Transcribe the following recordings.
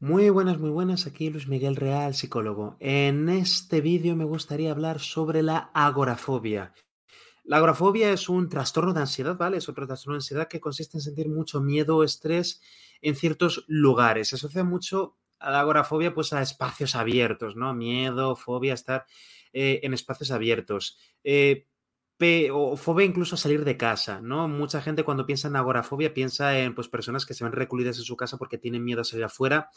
muy buenas, muy buenas. Aquí Luis Miguel Real, psicólogo. En este vídeo me gustaría hablar sobre la agorafobia. La agorafobia es un trastorno de ansiedad, ¿vale? Es otro trastorno de ansiedad que consiste en sentir mucho miedo o estrés en ciertos lugares. Se asocia mucho a la agorafobia pues a espacios abiertos, ¿no? Miedo, fobia, estar eh, en espacios abiertos. Eh, o fobia incluso a salir de casa, ¿no? Mucha gente cuando piensa en agorafobia piensa en pues, personas que se ven recluidas en su casa porque tienen miedo a salir afuera.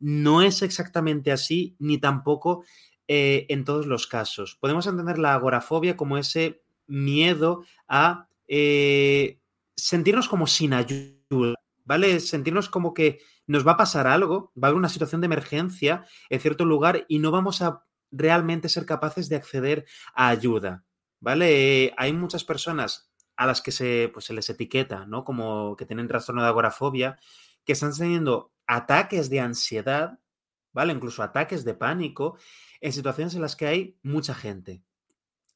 No es exactamente así, ni tampoco eh, en todos los casos. Podemos entender la agorafobia como ese miedo a eh, sentirnos como sin ayuda, ¿vale? Sentirnos como que nos va a pasar algo, va a haber una situación de emergencia en cierto lugar y no vamos a realmente ser capaces de acceder a ayuda. ¿Vale? hay muchas personas a las que se, pues, se les etiqueta, ¿no? Como que tienen trastorno de agorafobia, que están teniendo ataques de ansiedad, ¿vale? Incluso ataques de pánico en situaciones en las que hay mucha gente.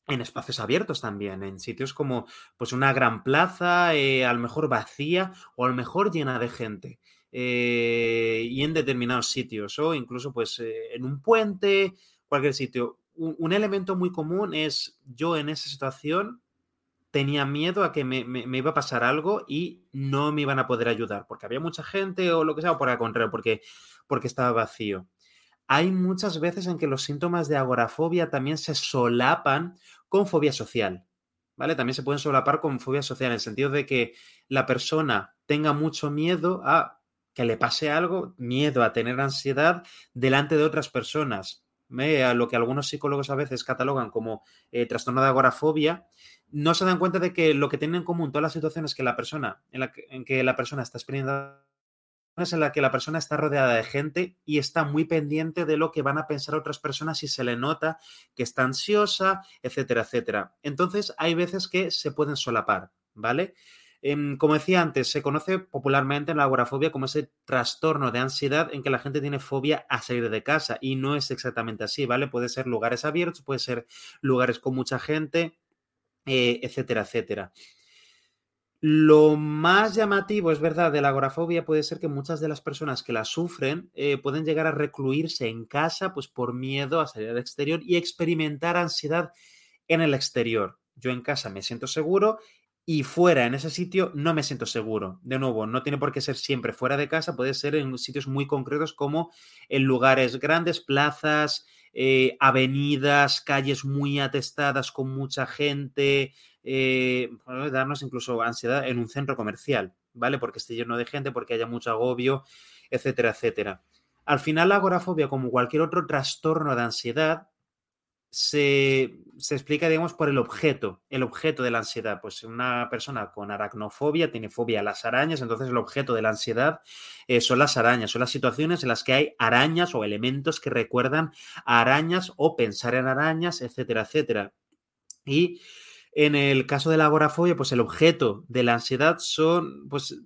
En espacios abiertos también, en sitios como pues una gran plaza, eh, a lo mejor vacía o a lo mejor llena de gente. Eh, y en determinados sitios, o incluso pues eh, en un puente, cualquier sitio un, elemento muy común es yo en esa situación tenía miedo a que me, iba a pasar algo y no me iban a poder ayudar, porque había mucha gente o lo que sea, o por el contrario, porque, porque estaba vacío. Hay muchas veces en que los síntomas de agorafobia también se solapan con fobia social, ¿vale? También se pueden solapar con fobia social, en el sentido de que la persona tenga mucho miedo a que le pase algo, miedo a tener ansiedad delante de otras personas a lo que algunos psicólogos a veces catalogan como eh, trastorno de agorafobia, no se dan cuenta de que lo que tienen en común todas las situaciones que la persona, en, la que, la persona está experimentando es en la que la persona está rodeada de gente y está muy pendiente de lo que van a pensar otras personas si se le nota que está ansiosa, etcétera, etcétera. Entonces, hay veces que se pueden solapar, ¿vale? Em, como decía antes, se conoce popularmente en la agorafobia como ese trastorno de ansiedad en que la gente tiene fobia a salir de casa y no es exactamente así, ¿vale? Puede ser lugares abiertos, puede ser lugares con mucha gente, eh, etcétera, etcétera. Lo más llamativo, es verdad, de la agorafobia puede ser que muchas de las personas que la sufren eh, pueden llegar a recluirse en casa pues por miedo a salir al exterior y experimentar ansiedad en el exterior. Yo en casa me siento seguro y fuera en ese sitio no me siento seguro. De nuevo, no tiene por qué ser siempre fuera de casa, puede ser en sitios muy concretos como en lugares grandes, plazas, eh, avenidas, calles muy atestadas con mucha gente, eh, darnos incluso ansiedad en un centro comercial, ¿vale? Porque esté lleno de gente, porque haya mucho agobio, etcétera, etcétera. Al final, la agorafobia, como cualquier otro trastorno de ansiedad, se, explica, digamos, por el objeto, el objeto de la ansiedad. Pues una persona con aracnofobia tiene fobia a las arañas, entonces el objeto de la ansiedad eh, son las arañas, son las situaciones en las que hay arañas o elementos que recuerdan a arañas o pensar en arañas, etcétera, etcétera. Y en el caso de la agorafobia, pues el objeto de la ansiedad son, pues,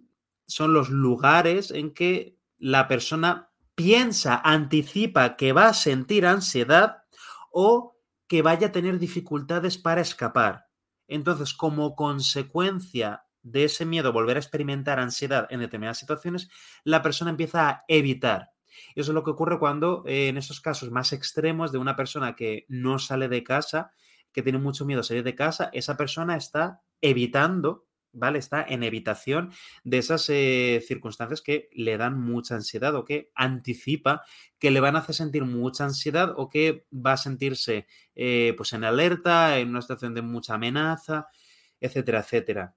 son los lugares en que la persona piensa, anticipa que va a sentir ansiedad o que vaya a tener dificultades para escapar. Entonces, como consecuencia de ese miedo volver a experimentar ansiedad en determinadas situaciones, la persona empieza a evitar. Eso es lo que ocurre cuando eh, en esos casos más extremos de una persona que no sale de casa, que tiene mucho miedo a salir de casa, esa persona está evitando ¿vale? Está en evitación de esas eh, circunstancias que le dan mucha ansiedad o que anticipa que le van a hacer sentir mucha ansiedad o que va a sentirse eh, pues en alerta, en una situación de mucha amenaza, etcétera, etcétera.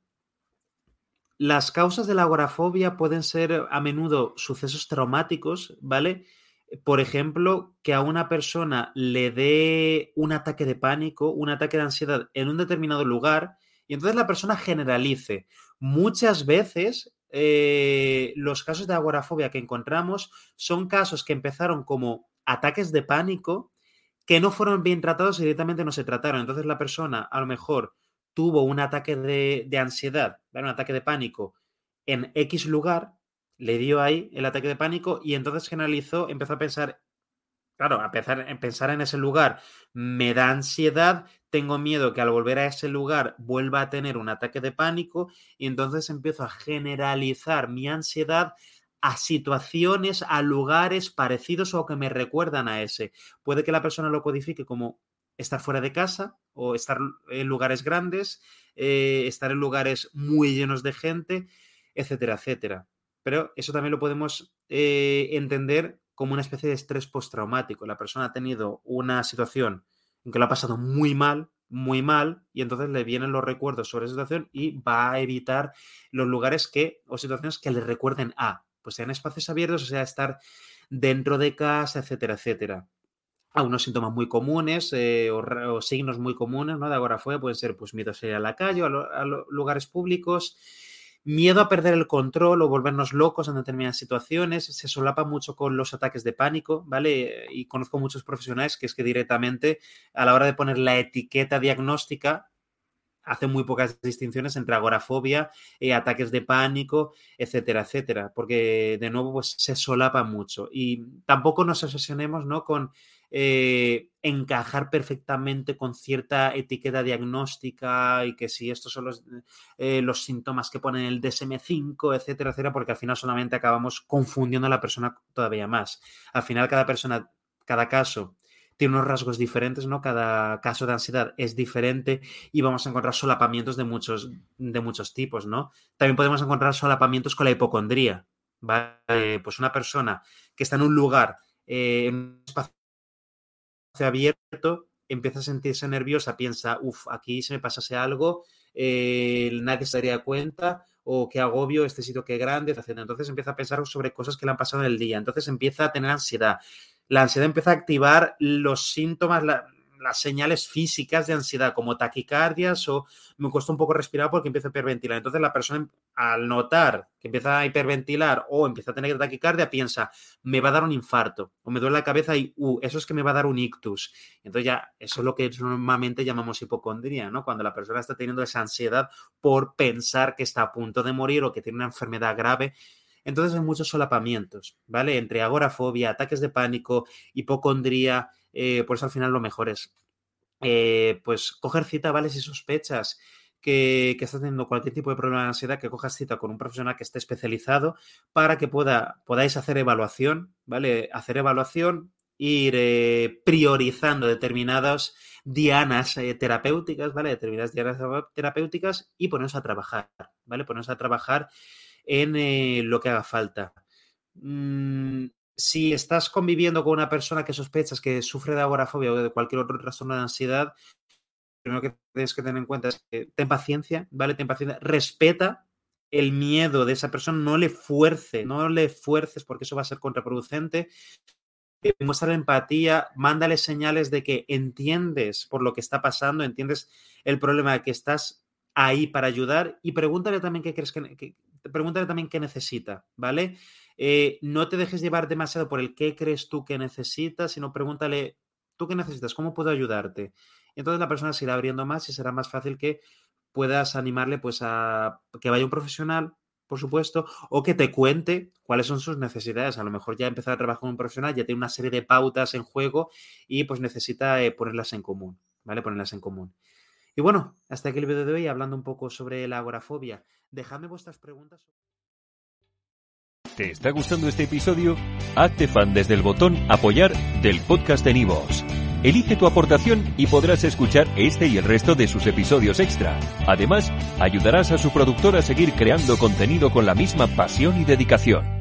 Las causas de la agorafobia pueden ser a menudo sucesos traumáticos, ¿vale? Por ejemplo, que a una persona le dé un ataque de pánico, un ataque de ansiedad en un determinado lugar, y entonces la persona generalice. Muchas veces eh, los casos de agorafobia que encontramos son casos que empezaron como ataques de pánico que no fueron bien tratados y directamente no se trataron. Entonces la persona a lo mejor tuvo un ataque de, ansiedad, un ataque de pánico en X lugar, le dio ahí el ataque de pánico y entonces generalizó, empezó a pensar, claro, a pensar, a pensar en ese lugar, me da ansiedad, tengo miedo que al volver a ese lugar vuelva a tener un ataque de pánico y entonces empiezo a generalizar mi ansiedad a situaciones, a lugares parecidos o que me recuerdan a ese. Puede que la persona lo codifique como estar fuera de casa o estar en lugares grandes, eh, estar en lugares muy llenos de gente, etcétera, etcétera. Pero eso también lo podemos eh, entender como una especie de estrés postraumático. La persona ha tenido una situación que lo ha pasado muy mal, muy mal, y entonces le vienen los recuerdos sobre esa situación y va a evitar los lugares que o situaciones que le recuerden a, pues sean espacios abiertos, o sea, estar dentro de casa, etcétera, etcétera. Algunos síntomas muy comunes eh, o, signos muy comunes ¿no? de agorafobia pueden ser pues miedo a salir a la calle o a, a lugares públicos, miedo a perder el control o volvernos locos en determinadas situaciones, se solapa mucho con los ataques de pánico, ¿vale? Y conozco muchos profesionales que es que directamente a la hora de poner la etiqueta diagnóstica hace muy pocas distinciones entre agorafobia, eh, ataques de pánico, etcétera, etcétera, porque de nuevo pues, se solapa mucho. Y tampoco nos obsesionemos ¿no? con eh, encajar perfectamente con cierta etiqueta diagnóstica y que si estos son los, eh, los síntomas que ponen el DSM5, etcétera, etcétera, porque al final solamente acabamos confundiendo a la persona todavía más. Al final cada persona, cada caso tiene unos rasgos diferentes, ¿no? Cada caso de ansiedad es diferente y vamos a encontrar solapamientos de muchos, de muchos tipos, ¿no? También podemos encontrar solapamientos con la hipocondría, ¿vale? Pues una persona que está en un lugar, eh, en un espacio abierto, empieza a sentirse nerviosa, piensa, uff, aquí se me pasase algo, eh, nadie se daría cuenta, o qué agobio, este sitio qué grande, etc. Entonces empieza a pensar sobre cosas que le han pasado en el día, entonces empieza a tener ansiedad la ansiedad empieza a activar los síntomas, las señales físicas de ansiedad, como taquicardias o me cuesta un poco respirar porque empiezo a hiperventilar. Entonces la persona al notar que empieza a hiperventilar o empieza a tener taquicardia piensa, me va a dar un infarto o me duele la cabeza y, uh, eso es que me va a dar un ictus. Entonces ya, eso es lo que normalmente llamamos hipocondría, ¿no? Cuando la persona está teniendo esa ansiedad por pensar que está a punto de morir o que tiene una enfermedad grave entonces hay muchos solapamientos, ¿vale? Entre agorafobia, ataques de pánico, hipocondría, eh, por eso al final lo mejor es, eh, pues, coger cita, ¿vale? Si sospechas que, estás teniendo cualquier tipo de problema de ansiedad, que cojas cita con un profesional que esté especializado para que pueda, podáis hacer evaluación, ¿vale? Hacer evaluación, ir eh, priorizando determinadas dianas terapéuticas, ¿vale? Determinadas dianas terapéuticas y ponernos a trabajar, ¿vale? Ponernos a trabajar en eh, lo que haga falta. Mm, si estás conviviendo con una persona que sospechas que sufre de agorafobia o de cualquier otro trastorno de ansiedad, lo primero que tienes que tener en cuenta es que ten paciencia, ¿vale? Ten paciencia, respeta el miedo de esa persona, no le fuerce, no le fuerces porque eso va a ser contraproducente. Muestra empatía, mándale señales de que entiendes por lo que está pasando, entiendes el problema, que estás ahí para ayudar y pregúntale también qué crees que, pregúntale también qué necesita, ¿vale? Eh, no te dejes llevar demasiado por el qué crees tú que necesitas, sino pregúntale, ¿tú qué necesitas? ¿Cómo puedo ayudarte? entonces la persona se irá abriendo más y será más fácil que puedas animarle pues a que vaya un profesional, por supuesto, o que te cuente cuáles son sus necesidades. A lo mejor ya empezar a trabajar con un profesional, ya tiene una serie de pautas en juego y pues necesita eh, ponerlas en común, ¿vale? Ponerlas en común. Y bueno, hasta aquí el vídeo de hoy hablando un poco sobre la agorafobia. Dejadme vuestras preguntas. ¿Te está gustando este episodio? Hazte fan desde el botón apoyar del podcast de Nivos. Elige tu aportación y podrás escuchar este y el resto de sus episodios extra. Además, ayudarás a su productor a seguir creando contenido con la misma pasión y dedicación.